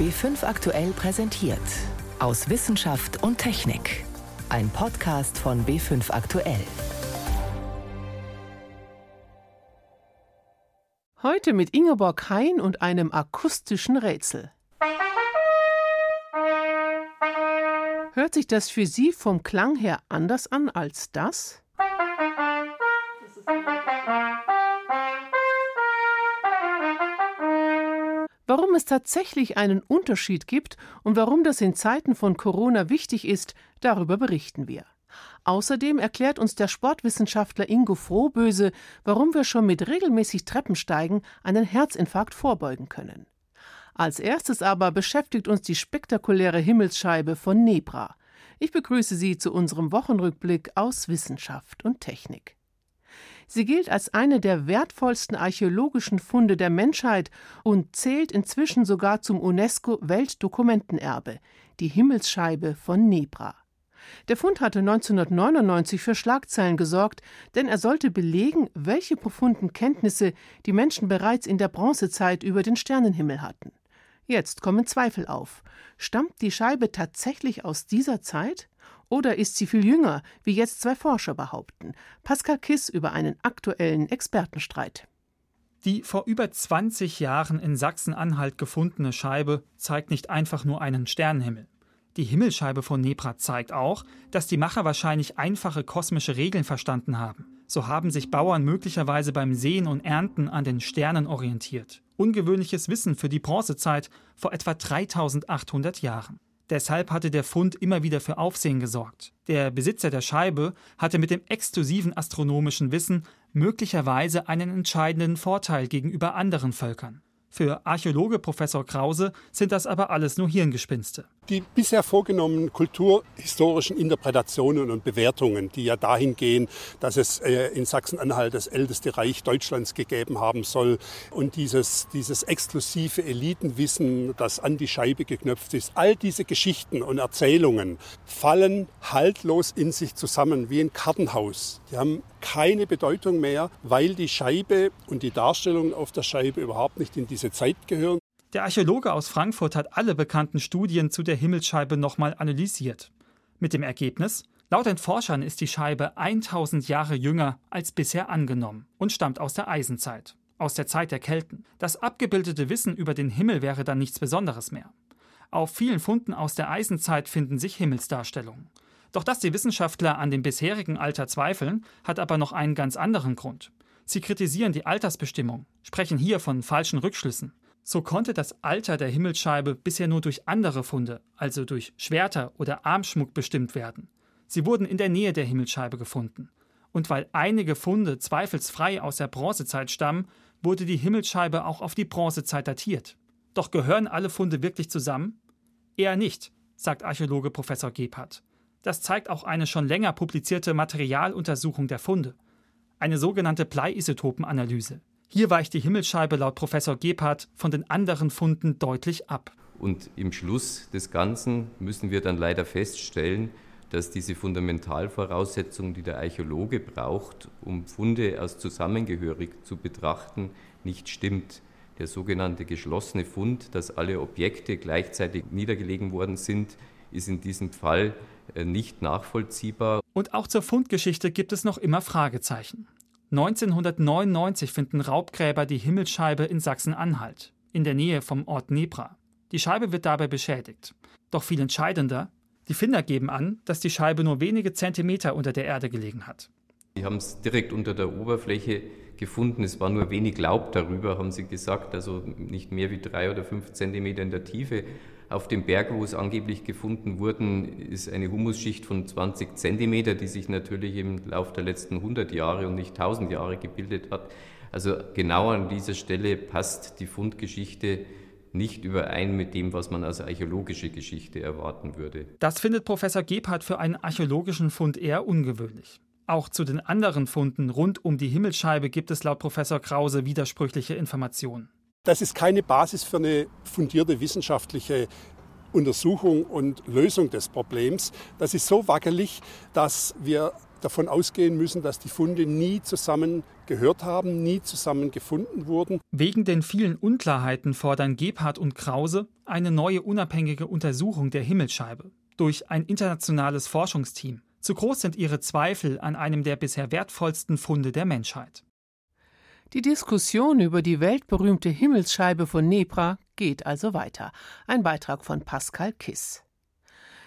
B5 aktuell präsentiert. Aus Wissenschaft und Technik. Ein Podcast von B5 aktuell. Heute mit Ingeborg Hein und einem akustischen Rätsel. Hört sich das für Sie vom Klang her anders an als das? Warum es tatsächlich einen Unterschied gibt und warum das in Zeiten von Corona wichtig ist, darüber berichten wir. Außerdem erklärt uns der Sportwissenschaftler Ingo Frohböse, warum wir schon mit regelmäßig Treppensteigen einen Herzinfarkt vorbeugen können. Als erstes aber beschäftigt uns die spektakuläre Himmelsscheibe von Nebra. Ich begrüße Sie zu unserem Wochenrückblick aus Wissenschaft und Technik. Sie gilt als eine der wertvollsten archäologischen Funde der Menschheit und zählt inzwischen sogar zum UNESCO-Weltdokumentenerbe, die Himmelsscheibe von Nebra. Der Fund hatte 1999 für Schlagzeilen gesorgt, denn er sollte belegen, welche profunden Kenntnisse die Menschen bereits in der Bronzezeit über den Sternenhimmel hatten. Jetzt kommen Zweifel auf. Stammt die Scheibe tatsächlich aus dieser Zeit? Oder ist sie viel jünger, wie jetzt zwei Forscher behaupten? Pascal Kiss über einen aktuellen Expertenstreit. Die vor über 20 Jahren in Sachsen-Anhalt gefundene Scheibe zeigt nicht einfach nur einen Sternenhimmel. Die Himmelscheibe von Nebra zeigt auch, dass die Macher wahrscheinlich einfache kosmische Regeln verstanden haben. So haben sich Bauern möglicherweise beim Sehen und Ernten an den Sternen orientiert. Ungewöhnliches Wissen für die Bronzezeit vor etwa 3800 Jahren. Deshalb hatte der Fund immer wieder für Aufsehen gesorgt. Der Besitzer der Scheibe hatte mit dem exklusiven astronomischen Wissen möglicherweise einen entscheidenden Vorteil gegenüber anderen Völkern. Für Archäologe Professor Krause sind das aber alles nur Hirngespinste. Die bisher vorgenommenen kulturhistorischen Interpretationen und Bewertungen, die ja dahin gehen, dass es äh, in Sachsen-Anhalt das älteste Reich Deutschlands gegeben haben soll und dieses, dieses exklusive Elitenwissen, das an die Scheibe geknöpft ist, all diese Geschichten und Erzählungen fallen haltlos in sich zusammen wie ein Kartenhaus. Die haben keine Bedeutung mehr, weil die Scheibe und die Darstellungen auf der Scheibe überhaupt nicht in diese Zeit gehören. Der Archäologe aus Frankfurt hat alle bekannten Studien zu der Himmelsscheibe nochmal analysiert. Mit dem Ergebnis, laut den Forschern ist die Scheibe 1000 Jahre jünger als bisher angenommen und stammt aus der Eisenzeit, aus der Zeit der Kelten. Das abgebildete Wissen über den Himmel wäre dann nichts Besonderes mehr. Auf vielen Funden aus der Eisenzeit finden sich Himmelsdarstellungen. Doch dass die Wissenschaftler an dem bisherigen Alter zweifeln, hat aber noch einen ganz anderen Grund. Sie kritisieren die Altersbestimmung, sprechen hier von falschen Rückschlüssen. So konnte das Alter der Himmelsscheibe bisher nur durch andere Funde, also durch Schwerter oder Armschmuck bestimmt werden. Sie wurden in der Nähe der Himmelsscheibe gefunden. Und weil einige Funde zweifelsfrei aus der Bronzezeit stammen, wurde die Himmelsscheibe auch auf die Bronzezeit datiert. Doch gehören alle Funde wirklich zusammen? Eher nicht, sagt Archäologe Professor Gebhardt. Das zeigt auch eine schon länger publizierte Materialuntersuchung der Funde, eine sogenannte Bleiisotopenanalyse. Hier weicht die Himmelsscheibe laut Professor Gebhardt von den anderen Funden deutlich ab. Und im Schluss des Ganzen müssen wir dann leider feststellen, dass diese Fundamentalvoraussetzung, die der Archäologe braucht, um Funde als zusammengehörig zu betrachten, nicht stimmt. Der sogenannte geschlossene Fund, dass alle Objekte gleichzeitig niedergelegen worden sind, ist in diesem Fall nicht nachvollziehbar. Und auch zur Fundgeschichte gibt es noch immer Fragezeichen. 1999 finden Raubgräber die Himmelsscheibe in Sachsen-Anhalt, in der Nähe vom Ort Nebra. Die Scheibe wird dabei beschädigt. Doch viel entscheidender, die Finder geben an, dass die Scheibe nur wenige Zentimeter unter der Erde gelegen hat. Sie haben es direkt unter der Oberfläche gefunden. Es war nur wenig Laub darüber, haben sie gesagt, also nicht mehr wie drei oder fünf Zentimeter in der Tiefe. Auf dem Berg, wo es angeblich gefunden wurden, ist eine Humusschicht von 20 Zentimeter, die sich natürlich im Laufe der letzten 100 Jahre und nicht 1000 Jahre gebildet hat. Also genau an dieser Stelle passt die Fundgeschichte nicht überein mit dem, was man als archäologische Geschichte erwarten würde. Das findet Professor Gebhardt für einen archäologischen Fund eher ungewöhnlich. Auch zu den anderen Funden rund um die Himmelsscheibe gibt es laut Professor Krause widersprüchliche Informationen. Das ist keine Basis für eine fundierte wissenschaftliche Untersuchung und Lösung des Problems. Das ist so wackelig, dass wir davon ausgehen müssen, dass die Funde nie zusammen gehört haben, nie zusammen gefunden wurden. Wegen den vielen Unklarheiten fordern Gebhardt und Krause eine neue unabhängige Untersuchung der Himmelsscheibe durch ein internationales Forschungsteam. Zu groß sind ihre Zweifel an einem der bisher wertvollsten Funde der Menschheit. Die Diskussion über die weltberühmte Himmelsscheibe von Nebra geht also weiter. Ein Beitrag von Pascal Kiss.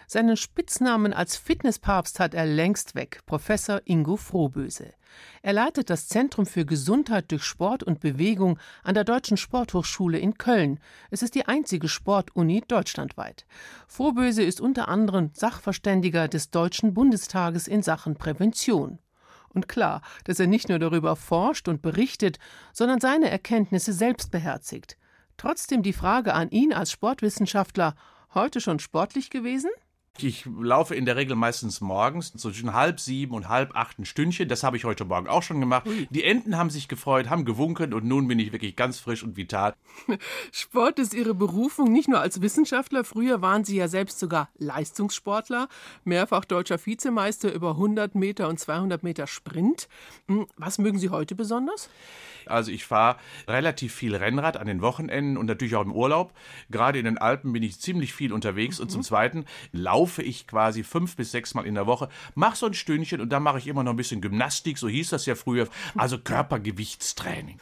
Seinen Spitznamen als Fitnesspapst hat er längst weg, Professor Ingo Frohböse. Er leitet das Zentrum für Gesundheit durch Sport und Bewegung an der Deutschen Sporthochschule in Köln. Es ist die einzige Sportuni deutschlandweit. Frohböse ist unter anderem Sachverständiger des Deutschen Bundestages in Sachen Prävention. Und klar, dass er nicht nur darüber forscht und berichtet, sondern seine Erkenntnisse selbst beherzigt. Trotzdem die Frage an ihn als Sportwissenschaftler, heute schon sportlich gewesen? Ich laufe in der Regel meistens morgens so zwischen halb sieben und halb acht ein Stündchen. Das habe ich heute Morgen auch schon gemacht. Ui. Die Enten haben sich gefreut, haben gewunken und nun bin ich wirklich ganz frisch und vital. Sport ist Ihre Berufung, nicht nur als Wissenschaftler. Früher waren Sie ja selbst sogar Leistungssportler, mehrfach deutscher Vizemeister über 100 Meter und 200 Meter Sprint. Hm, was mögen Sie heute besonders? Also ich fahre relativ viel Rennrad an den Wochenenden und natürlich auch im Urlaub. Gerade in den Alpen bin ich ziemlich viel unterwegs mhm. und zum mhm. Zweiten laufe ich quasi fünf bis sechs Mal in der Woche, mache so ein Stündchen und dann mache ich immer noch ein bisschen Gymnastik, so hieß das ja früher, also Körpergewichtstraining.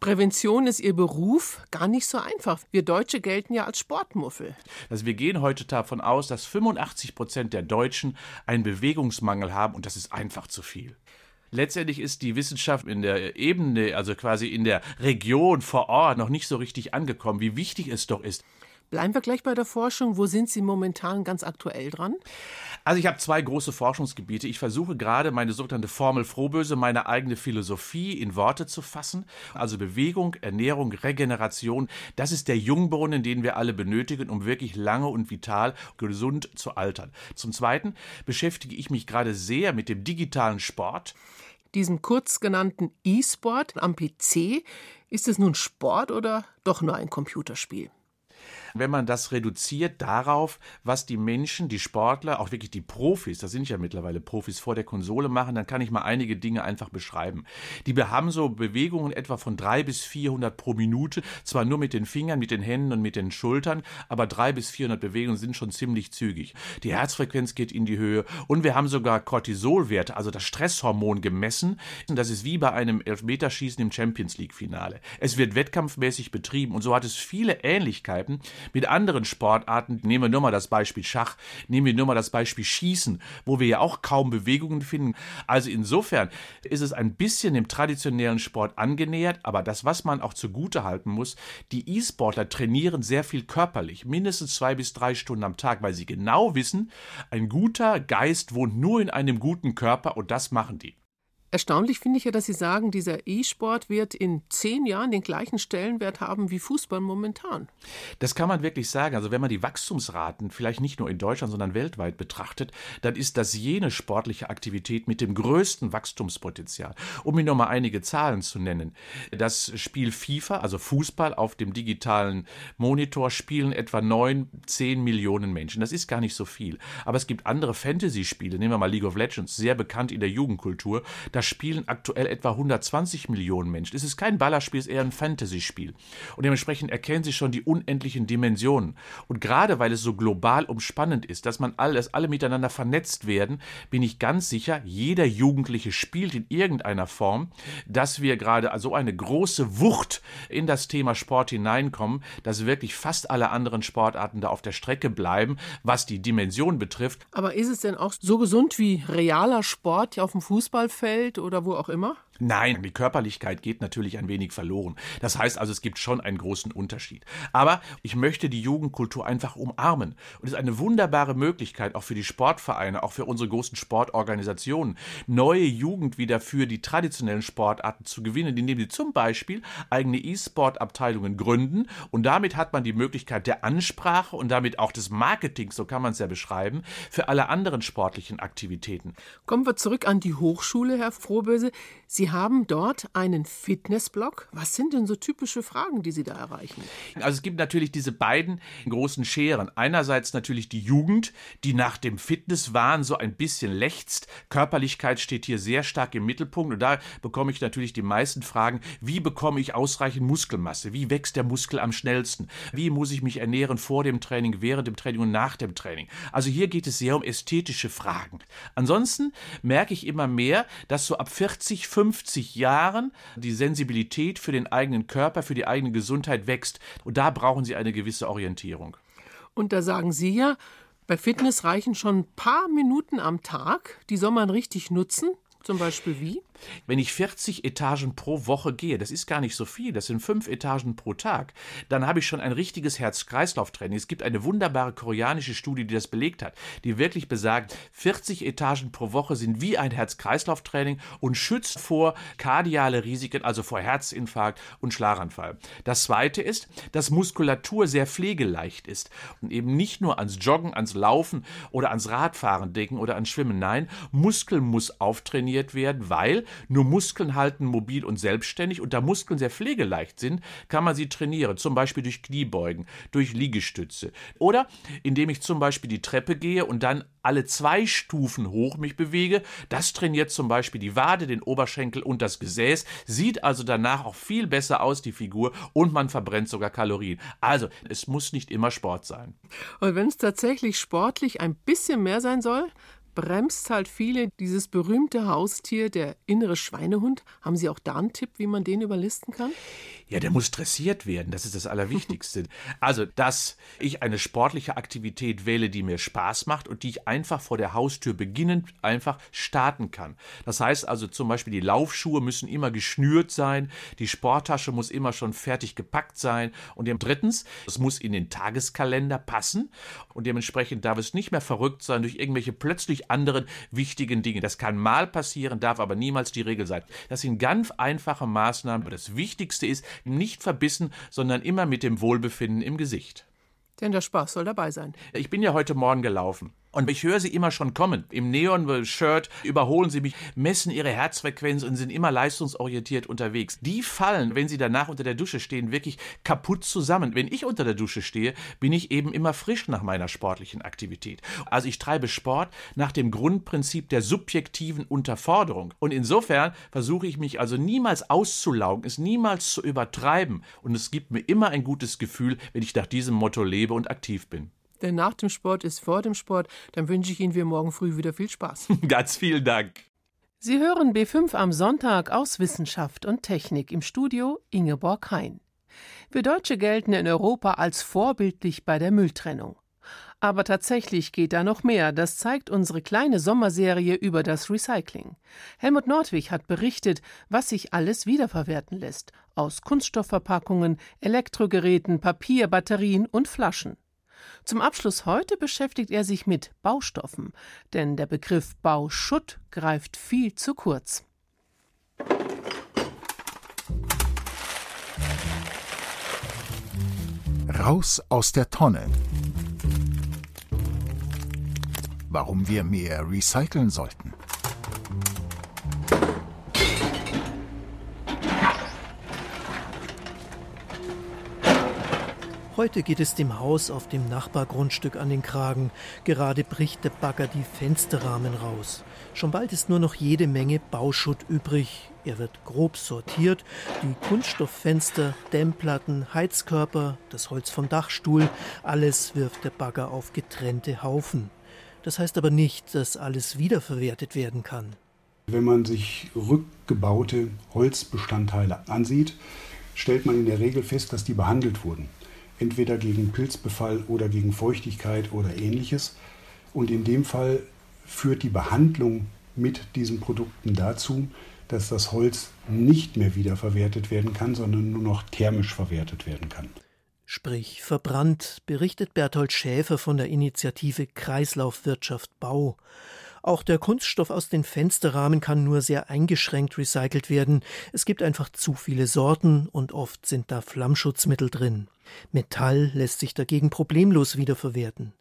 Prävention ist Ihr Beruf gar nicht so einfach. Wir Deutsche gelten ja als Sportmuffel. Also wir gehen heute davon aus, dass 85 Prozent der Deutschen einen Bewegungsmangel haben und das ist einfach zu viel. Letztendlich ist die Wissenschaft in der Ebene, also quasi in der Region vor Ort, noch nicht so richtig angekommen, wie wichtig es doch ist. Bleiben wir gleich bei der Forschung. Wo sind Sie momentan ganz aktuell dran? Also ich habe zwei große Forschungsgebiete. Ich versuche gerade meine sogenannte Formel Frohböse, meine eigene Philosophie in Worte zu fassen. Also Bewegung, Ernährung, Regeneration. Das ist der Jungbrunnen, den wir alle benötigen, um wirklich lange und vital, gesund zu altern. Zum Zweiten beschäftige ich mich gerade sehr mit dem digitalen Sport diesem kurz genannten E-Sport am PC. Ist es nun Sport oder doch nur ein Computerspiel? Wenn man das reduziert darauf, was die Menschen, die Sportler, auch wirklich die Profis, das sind ja mittlerweile Profis, vor der Konsole machen, dann kann ich mal einige Dinge einfach beschreiben. Die haben so Bewegungen etwa von drei bis 400 pro Minute, zwar nur mit den Fingern, mit den Händen und mit den Schultern, aber drei bis 400 Bewegungen sind schon ziemlich zügig. Die Herzfrequenz geht in die Höhe und wir haben sogar Cortisolwerte, also das Stresshormon gemessen. Das ist wie bei einem Elfmeterschießen im Champions League Finale. Es wird wettkampfmäßig betrieben und so hat es viele Ähnlichkeiten mit anderen Sportarten, nehmen wir nur mal das Beispiel Schach, nehmen wir nur mal das Beispiel Schießen, wo wir ja auch kaum Bewegungen finden. Also insofern ist es ein bisschen dem traditionellen Sport angenähert, aber das, was man auch zugute halten muss, die E-Sportler trainieren sehr viel körperlich, mindestens zwei bis drei Stunden am Tag, weil sie genau wissen, ein guter Geist wohnt nur in einem guten Körper und das machen die. Erstaunlich finde ich ja, dass Sie sagen, dieser E-Sport wird in zehn Jahren den gleichen Stellenwert haben wie Fußball momentan. Das kann man wirklich sagen. Also wenn man die Wachstumsraten vielleicht nicht nur in Deutschland, sondern weltweit betrachtet, dann ist das jene sportliche Aktivität mit dem größten Wachstumspotenzial. Um Ihnen noch mal einige Zahlen zu nennen. Das Spiel FIFA, also Fußball auf dem digitalen Monitor, spielen etwa neun, zehn Millionen Menschen. Das ist gar nicht so viel. Aber es gibt andere Fantasy-Spiele, nehmen wir mal League of Legends, sehr bekannt in der Jugendkultur. Da spielen aktuell etwa 120 Millionen Menschen. Es ist kein Ballerspiel, es ist eher ein Fantasy-Spiel. Und dementsprechend erkennen Sie schon die unendlichen Dimensionen. Und gerade weil es so global umspannend ist, dass man alles, alle miteinander vernetzt werden, bin ich ganz sicher, jeder Jugendliche spielt in irgendeiner Form, dass wir gerade so eine große Wucht in das Thema Sport hineinkommen, dass wirklich fast alle anderen Sportarten da auf der Strecke bleiben, was die Dimension betrifft. Aber ist es denn auch so gesund wie realer Sport auf dem Fußballfeld? Welt oder wo auch immer? Nein, die Körperlichkeit geht natürlich ein wenig verloren. Das heißt also, es gibt schon einen großen Unterschied. Aber ich möchte die Jugendkultur einfach umarmen. Und es ist eine wunderbare Möglichkeit, auch für die Sportvereine, auch für unsere großen Sportorganisationen, neue Jugend wieder für die traditionellen Sportarten zu gewinnen, indem sie zum Beispiel eigene E-Sport-Abteilungen gründen. Und damit hat man die Möglichkeit der Ansprache und damit auch des Marketings, so kann man es ja beschreiben, für alle anderen sportlichen Aktivitäten. Kommen wir zurück an die Hochschule, Herr Frohböse. Sie Haben dort einen Fitnessblog. Was sind denn so typische Fragen, die Sie da erreichen? Also es gibt natürlich diese beiden großen Scheren. Einerseits natürlich die Jugend, die nach dem Fitnesswahn so ein bisschen lechzt. Körperlichkeit steht hier sehr stark im Mittelpunkt. Und da bekomme ich natürlich die meisten Fragen, wie bekomme ich ausreichend Muskelmasse? Wie wächst der Muskel am schnellsten? Wie muss ich mich ernähren vor dem Training, während dem Training und nach dem Training? Also hier geht es sehr um ästhetische Fragen. Ansonsten merke ich immer mehr, dass so ab 40, 50 Jahren die Sensibilität für den eigenen Körper, für die eigene Gesundheit wächst. Und da brauchen sie eine gewisse Orientierung. Und da sagen Sie ja, bei Fitness reichen schon ein paar Minuten am Tag. Die soll man richtig nutzen. Zum Beispiel wie? Wenn ich 40 Etagen pro Woche gehe, das ist gar nicht so viel, das sind fünf Etagen pro Tag, dann habe ich schon ein richtiges Herz-Kreislauf-Training. Es gibt eine wunderbare koreanische Studie, die das belegt hat, die wirklich besagt, 40 Etagen pro Woche sind wie ein Herz-Kreislauf-Training und schützt vor kardiale Risiken, also vor Herzinfarkt und Schlaganfall. Das zweite ist, dass Muskulatur sehr pflegeleicht ist und eben nicht nur ans Joggen, ans Laufen oder ans Radfahren denken oder ans Schwimmen. Nein, Muskel muss auftrainiert werden, weil nur Muskeln halten mobil und selbstständig und da Muskeln sehr pflegeleicht sind, kann man sie trainieren, zum Beispiel durch Kniebeugen, durch Liegestütze oder indem ich zum Beispiel die Treppe gehe und dann alle zwei Stufen hoch mich bewege. Das trainiert zum Beispiel die Wade, den Oberschenkel und das Gesäß, sieht also danach auch viel besser aus, die Figur, und man verbrennt sogar Kalorien. Also, es muss nicht immer Sport sein. Und wenn es tatsächlich sportlich ein bisschen mehr sein soll, bremst halt viele dieses berühmte Haustier, der innere Schweinehund. Haben Sie auch da einen Tipp, wie man den überlisten kann? Ja, der muss dressiert werden, das ist das Allerwichtigste. also, dass ich eine sportliche Aktivität wähle, die mir Spaß macht und die ich einfach vor der Haustür beginnend einfach starten kann. Das heißt also zum Beispiel, die Laufschuhe müssen immer geschnürt sein, die Sporttasche muss immer schon fertig gepackt sein und drittens, es muss in den Tageskalender passen und dementsprechend darf es nicht mehr verrückt sein durch irgendwelche plötzlich anderen wichtigen Dinge. Das kann mal passieren, darf aber niemals die Regel sein. Das sind ganz einfache Maßnahmen, aber das Wichtigste ist, nicht verbissen, sondern immer mit dem Wohlbefinden im Gesicht. Denn der Spaß soll dabei sein. Ich bin ja heute Morgen gelaufen. Und ich höre sie immer schon kommen. Im Neon-Shirt überholen sie mich, messen ihre Herzfrequenz und sind immer leistungsorientiert unterwegs. Die fallen, wenn sie danach unter der Dusche stehen, wirklich kaputt zusammen. Wenn ich unter der Dusche stehe, bin ich eben immer frisch nach meiner sportlichen Aktivität. Also ich treibe Sport nach dem Grundprinzip der subjektiven Unterforderung. Und insofern versuche ich mich also niemals auszulaugen, es niemals zu übertreiben. Und es gibt mir immer ein gutes Gefühl, wenn ich nach diesem Motto lebe und aktiv bin. Denn nach dem Sport ist vor dem Sport. Dann wünsche ich Ihnen für morgen früh wieder viel Spaß. Ganz vielen Dank. Sie hören B5 am Sonntag aus Wissenschaft und Technik im Studio Ingeborg Hein. Wir Deutsche gelten in Europa als vorbildlich bei der Mülltrennung. Aber tatsächlich geht da noch mehr. Das zeigt unsere kleine Sommerserie über das Recycling. Helmut Nordwig hat berichtet, was sich alles wiederverwerten lässt. Aus Kunststoffverpackungen, Elektrogeräten, Papier, Batterien und Flaschen. Zum Abschluss heute beschäftigt er sich mit Baustoffen, denn der Begriff Bauschutt greift viel zu kurz. Raus aus der Tonne. Warum wir mehr recyceln sollten. Heute geht es dem Haus auf dem Nachbargrundstück an den Kragen. Gerade bricht der Bagger die Fensterrahmen raus. Schon bald ist nur noch jede Menge Bauschutt übrig. Er wird grob sortiert. Die Kunststofffenster, Dämmplatten, Heizkörper, das Holz vom Dachstuhl, alles wirft der Bagger auf getrennte Haufen. Das heißt aber nicht, dass alles wiederverwertet werden kann. Wenn man sich rückgebaute Holzbestandteile ansieht, stellt man in der Regel fest, dass die behandelt wurden entweder gegen Pilzbefall oder gegen Feuchtigkeit oder ähnliches. Und in dem Fall führt die Behandlung mit diesen Produkten dazu, dass das Holz nicht mehr wiederverwertet werden kann, sondern nur noch thermisch verwertet werden kann. Sprich verbrannt, berichtet Berthold Schäfer von der Initiative Kreislaufwirtschaft Bau. Auch der Kunststoff aus den Fensterrahmen kann nur sehr eingeschränkt recycelt werden. Es gibt einfach zu viele Sorten und oft sind da Flammschutzmittel drin. Metall lässt sich dagegen problemlos wiederverwerten.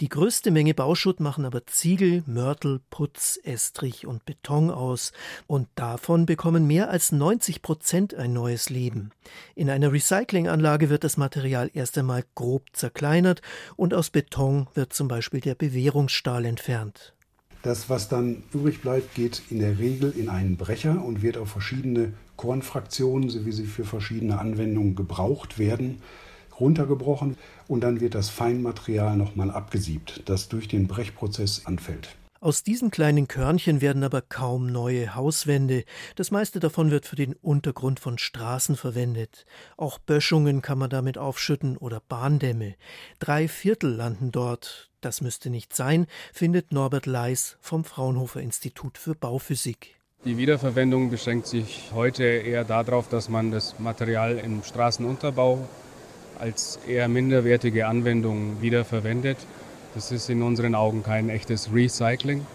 Die größte Menge Bauschutt machen aber Ziegel, Mörtel, Putz, Estrich und Beton aus. Und davon bekommen mehr als 90 Prozent ein neues Leben. In einer Recyclinganlage wird das Material erst einmal grob zerkleinert und aus Beton wird zum Beispiel der Bewährungsstahl entfernt. Das, was dann übrig bleibt, geht in der Regel in einen Brecher und wird auf verschiedene Kornfraktionen, so wie sie für verschiedene Anwendungen gebraucht werden, runtergebrochen und dann wird das Feinmaterial nochmal abgesiebt, das durch den Brechprozess anfällt. Aus diesen kleinen Körnchen werden aber kaum neue Hauswände. Das meiste davon wird für den Untergrund von Straßen verwendet. Auch Böschungen kann man damit aufschütten oder Bahndämme. Drei Viertel landen dort. Das müsste nicht sein, findet Norbert Leis vom Fraunhofer Institut für Bauphysik. Die Wiederverwendung beschränkt sich heute eher darauf, dass man das Material im Straßenunterbau als eher minderwertige Anwendung wiederverwendet. Das ist in unseren Augen kein echtes Recycling.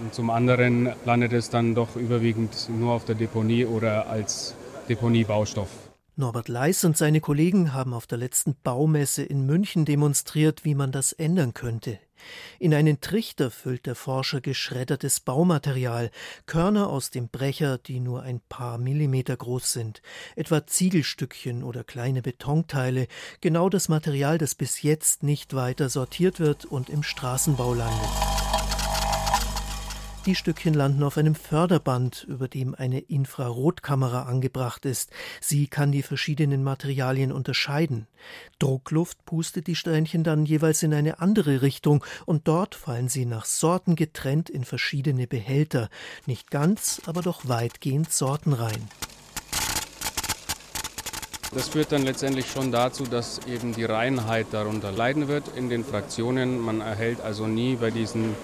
Und zum anderen landet es dann doch überwiegend nur auf der Deponie oder als Deponiebaustoff. Norbert Leis und seine Kollegen haben auf der letzten Baumesse in München demonstriert, wie man das ändern könnte. In einen Trichter füllt der Forscher geschreddertes Baumaterial, Körner aus dem Brecher, die nur ein paar Millimeter groß sind, etwa Ziegelstückchen oder kleine Betonteile, genau das Material, das bis jetzt nicht weiter sortiert wird und im Straßenbau landet. Die Stückchen landen auf einem Förderband, über dem eine Infrarotkamera angebracht ist. Sie kann die verschiedenen Materialien unterscheiden. Druckluft pustet die Strähnchen dann jeweils in eine andere Richtung und dort fallen sie nach Sorten getrennt in verschiedene Behälter. Nicht ganz, aber doch weitgehend sortenrein. Das führt dann letztendlich schon dazu, dass eben die Reinheit darunter leiden wird in den Fraktionen. Man erhält also nie bei diesen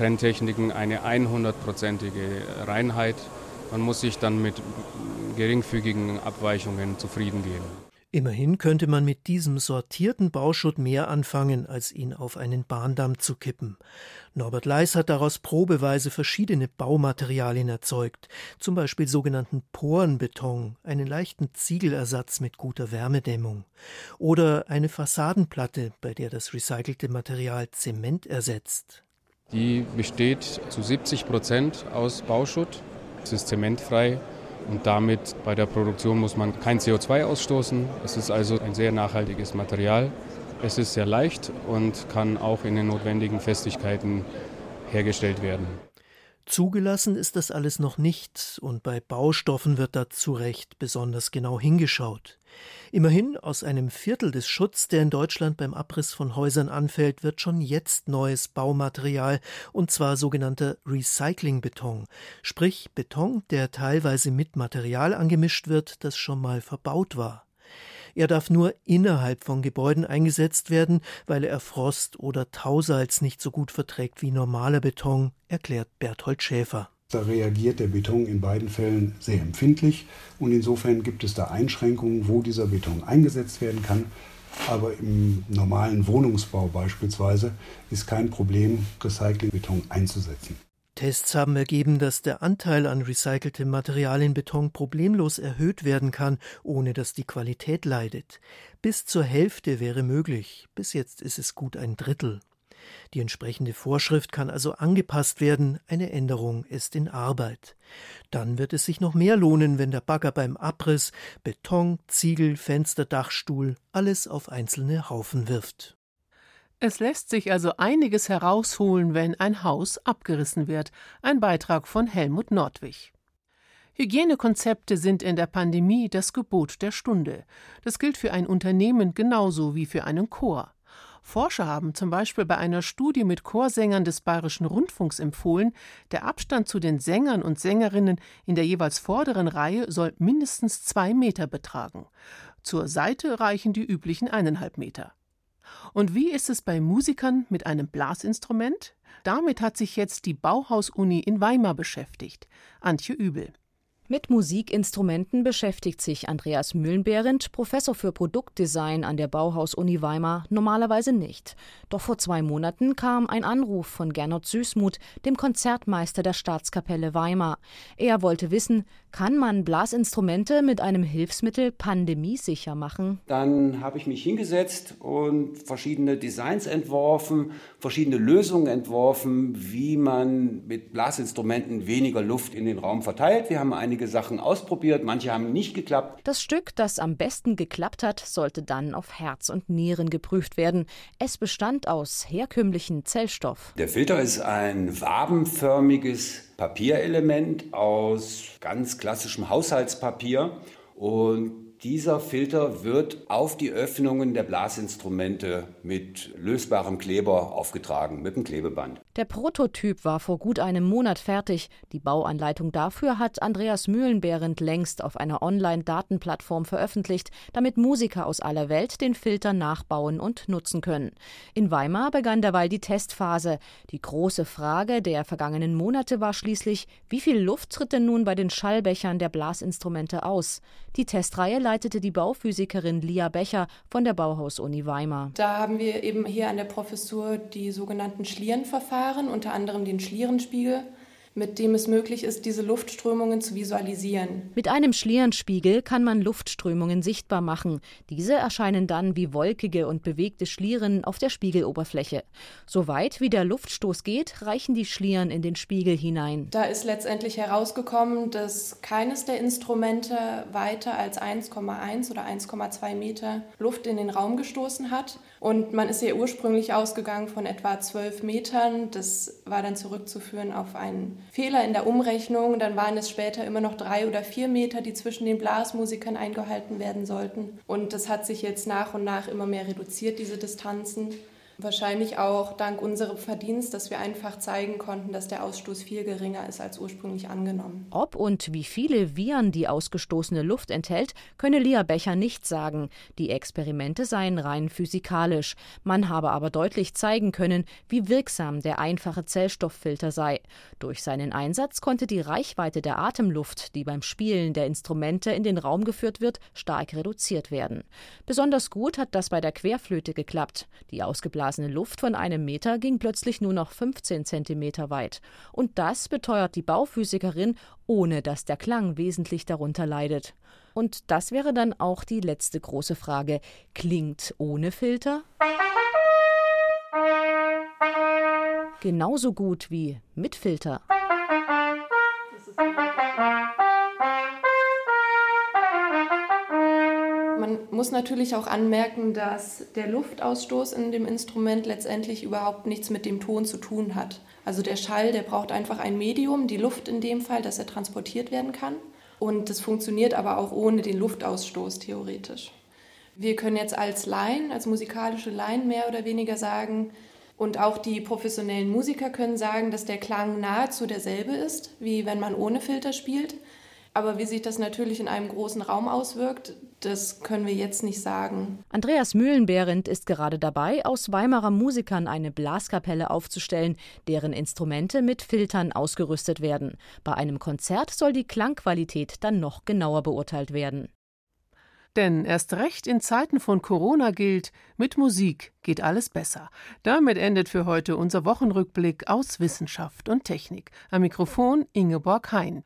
Trenntechniken eine 100-prozentige Reinheit. Man muss sich dann mit geringfügigen Abweichungen zufrieden geben. Immerhin könnte man mit diesem sortierten Bauschutt mehr anfangen, als ihn auf einen Bahndamm zu kippen. Norbert Leis hat daraus probeweise verschiedene Baumaterialien erzeugt, zum Beispiel sogenannten Porenbeton, einen leichten Ziegelersatz mit guter Wärmedämmung, oder eine Fassadenplatte, bei der das recycelte Material Zement ersetzt. Die besteht zu 70 Prozent aus Bauschutt. Es ist zementfrei und damit bei der Produktion muss man kein CO2 ausstoßen. Es ist also ein sehr nachhaltiges Material. Es ist sehr leicht und kann auch in den notwendigen Festigkeiten hergestellt werden. Zugelassen ist das alles noch nicht, und bei Baustoffen wird da zu Recht besonders genau hingeschaut. Immerhin aus einem Viertel des Schutz, der in Deutschland beim Abriss von Häusern anfällt, wird schon jetzt neues Baumaterial, und zwar sogenannter Recyclingbeton, sprich Beton, der teilweise mit Material angemischt wird, das schon mal verbaut war. Er darf nur innerhalb von Gebäuden eingesetzt werden, weil er Frost oder Tausalz nicht so gut verträgt wie normaler Beton, erklärt Berthold Schäfer. Da reagiert der Beton in beiden Fällen sehr empfindlich und insofern gibt es da Einschränkungen, wo dieser Beton eingesetzt werden kann. Aber im normalen Wohnungsbau beispielsweise ist kein Problem, Recyclingbeton einzusetzen. Tests haben ergeben, dass der Anteil an recyceltem Material in Beton problemlos erhöht werden kann, ohne dass die Qualität leidet. Bis zur Hälfte wäre möglich, bis jetzt ist es gut ein Drittel. Die entsprechende Vorschrift kann also angepasst werden, eine Änderung ist in Arbeit. Dann wird es sich noch mehr lohnen, wenn der Bagger beim Abriss Beton, Ziegel, Fenster, Dachstuhl alles auf einzelne Haufen wirft. Es lässt sich also einiges herausholen, wenn ein Haus abgerissen wird. Ein Beitrag von Helmut Nordwig. Hygienekonzepte sind in der Pandemie das Gebot der Stunde. Das gilt für ein Unternehmen genauso wie für einen Chor. Forscher haben zum Beispiel bei einer Studie mit Chorsängern des Bayerischen Rundfunks empfohlen, der Abstand zu den Sängern und Sängerinnen in der jeweils vorderen Reihe soll mindestens zwei Meter betragen. Zur Seite reichen die üblichen eineinhalb Meter. Und wie ist es bei Musikern mit einem Blasinstrument? Damit hat sich jetzt die Bauhaus-Uni in Weimar beschäftigt. Antje Übel. Mit Musikinstrumenten beschäftigt sich Andreas Mühlenbehrendt, Professor für Produktdesign an der Bauhaus-Uni Weimar, normalerweise nicht. Doch vor zwei Monaten kam ein Anruf von Gernot Süßmuth, dem Konzertmeister der Staatskapelle Weimar. Er wollte wissen, kann man Blasinstrumente mit einem Hilfsmittel pandemiesicher machen? Dann habe ich mich hingesetzt und verschiedene Designs entworfen, verschiedene Lösungen entworfen, wie man mit Blasinstrumenten weniger Luft in den Raum verteilt. Wir haben einige Sachen ausprobiert, manche haben nicht geklappt. Das Stück, das am besten geklappt hat, sollte dann auf Herz und Nieren geprüft werden. Es bestand aus herkömmlichen Zellstoff. Der Filter ist ein wabenförmiges Papierelement aus ganz klassischem Haushaltspapier und dieser Filter wird auf die Öffnungen der Blasinstrumente mit lösbarem Kleber aufgetragen, mit dem Klebeband. Der Prototyp war vor gut einem Monat fertig. Die Bauanleitung dafür hat Andreas Mühlenbehrend längst auf einer Online-Datenplattform veröffentlicht, damit Musiker aus aller Welt den Filter nachbauen und nutzen können. In Weimar begann derweil die Testphase. Die große Frage der vergangenen Monate war schließlich, wie viel Luft tritt denn nun bei den Schallbechern der Blasinstrumente aus? Die Testreihe leitete die Bauphysikerin Lia Becher von der Bauhaus-Uni Weimar. Da haben wir eben hier an der Professur die sogenannten Schlierenverfahren, unter anderem den Schlierenspiegel mit dem es möglich ist, diese Luftströmungen zu visualisieren. Mit einem Schlierenspiegel kann man Luftströmungen sichtbar machen. Diese erscheinen dann wie wolkige und bewegte Schlieren auf der Spiegeloberfläche. So weit wie der Luftstoß geht, reichen die Schlieren in den Spiegel hinein. Da ist letztendlich herausgekommen, dass keines der Instrumente weiter als 1,1 oder 1,2 Meter Luft in den Raum gestoßen hat. Und man ist ja ursprünglich ausgegangen von etwa 12 Metern. Das war dann zurückzuführen auf einen Fehler in der Umrechnung, dann waren es später immer noch drei oder vier Meter, die zwischen den Blasmusikern eingehalten werden sollten. Und das hat sich jetzt nach und nach immer mehr reduziert, diese Distanzen. Wahrscheinlich auch dank unserem Verdienst, dass wir einfach zeigen konnten, dass der Ausstoß viel geringer ist als ursprünglich angenommen. Ob und wie viele Viren die ausgestoßene Luft enthält, könne Lia Becher nicht sagen. Die Experimente seien rein physikalisch. Man habe aber deutlich zeigen können, wie wirksam der einfache Zellstofffilter sei. Durch seinen Einsatz konnte die Reichweite der Atemluft, die beim Spielen der Instrumente in den Raum geführt wird, stark reduziert werden. Besonders gut hat das bei der Querflöte geklappt. Die ausgeblasene aufgeblasene Luft von einem Meter ging plötzlich nur noch 15 Zentimeter weit. Und das beteuert die Bauphysikerin, ohne dass der Klang wesentlich darunter leidet. Und das wäre dann auch die letzte große Frage. Klingt ohne Filter? Genauso gut wie mit Filter. Muss natürlich auch anmerken, dass der Luftausstoß in dem Instrument letztendlich überhaupt nichts mit dem Ton zu tun hat. Also der Schall, der braucht einfach ein Medium, die Luft in dem Fall, dass er transportiert werden kann. Und das funktioniert aber auch ohne den Luftausstoß theoretisch. Wir können jetzt als Laien, als musikalische Laien mehr oder weniger sagen, und auch die professionellen Musiker können sagen, dass der Klang nahezu derselbe ist, wie wenn man ohne Filter spielt. Aber wie sich das natürlich in einem großen Raum auswirkt, das können wir jetzt nicht sagen. Andreas Mühlenbehrendt ist gerade dabei, aus Weimarer Musikern eine Blaskapelle aufzustellen, deren Instrumente mit Filtern ausgerüstet werden. Bei einem Konzert soll die Klangqualität dann noch genauer beurteilt werden. Denn erst recht in Zeiten von Corona gilt, mit Musik geht alles besser. Damit endet für heute unser Wochenrückblick aus Wissenschaft und Technik. Am Mikrofon Ingeborg Hein.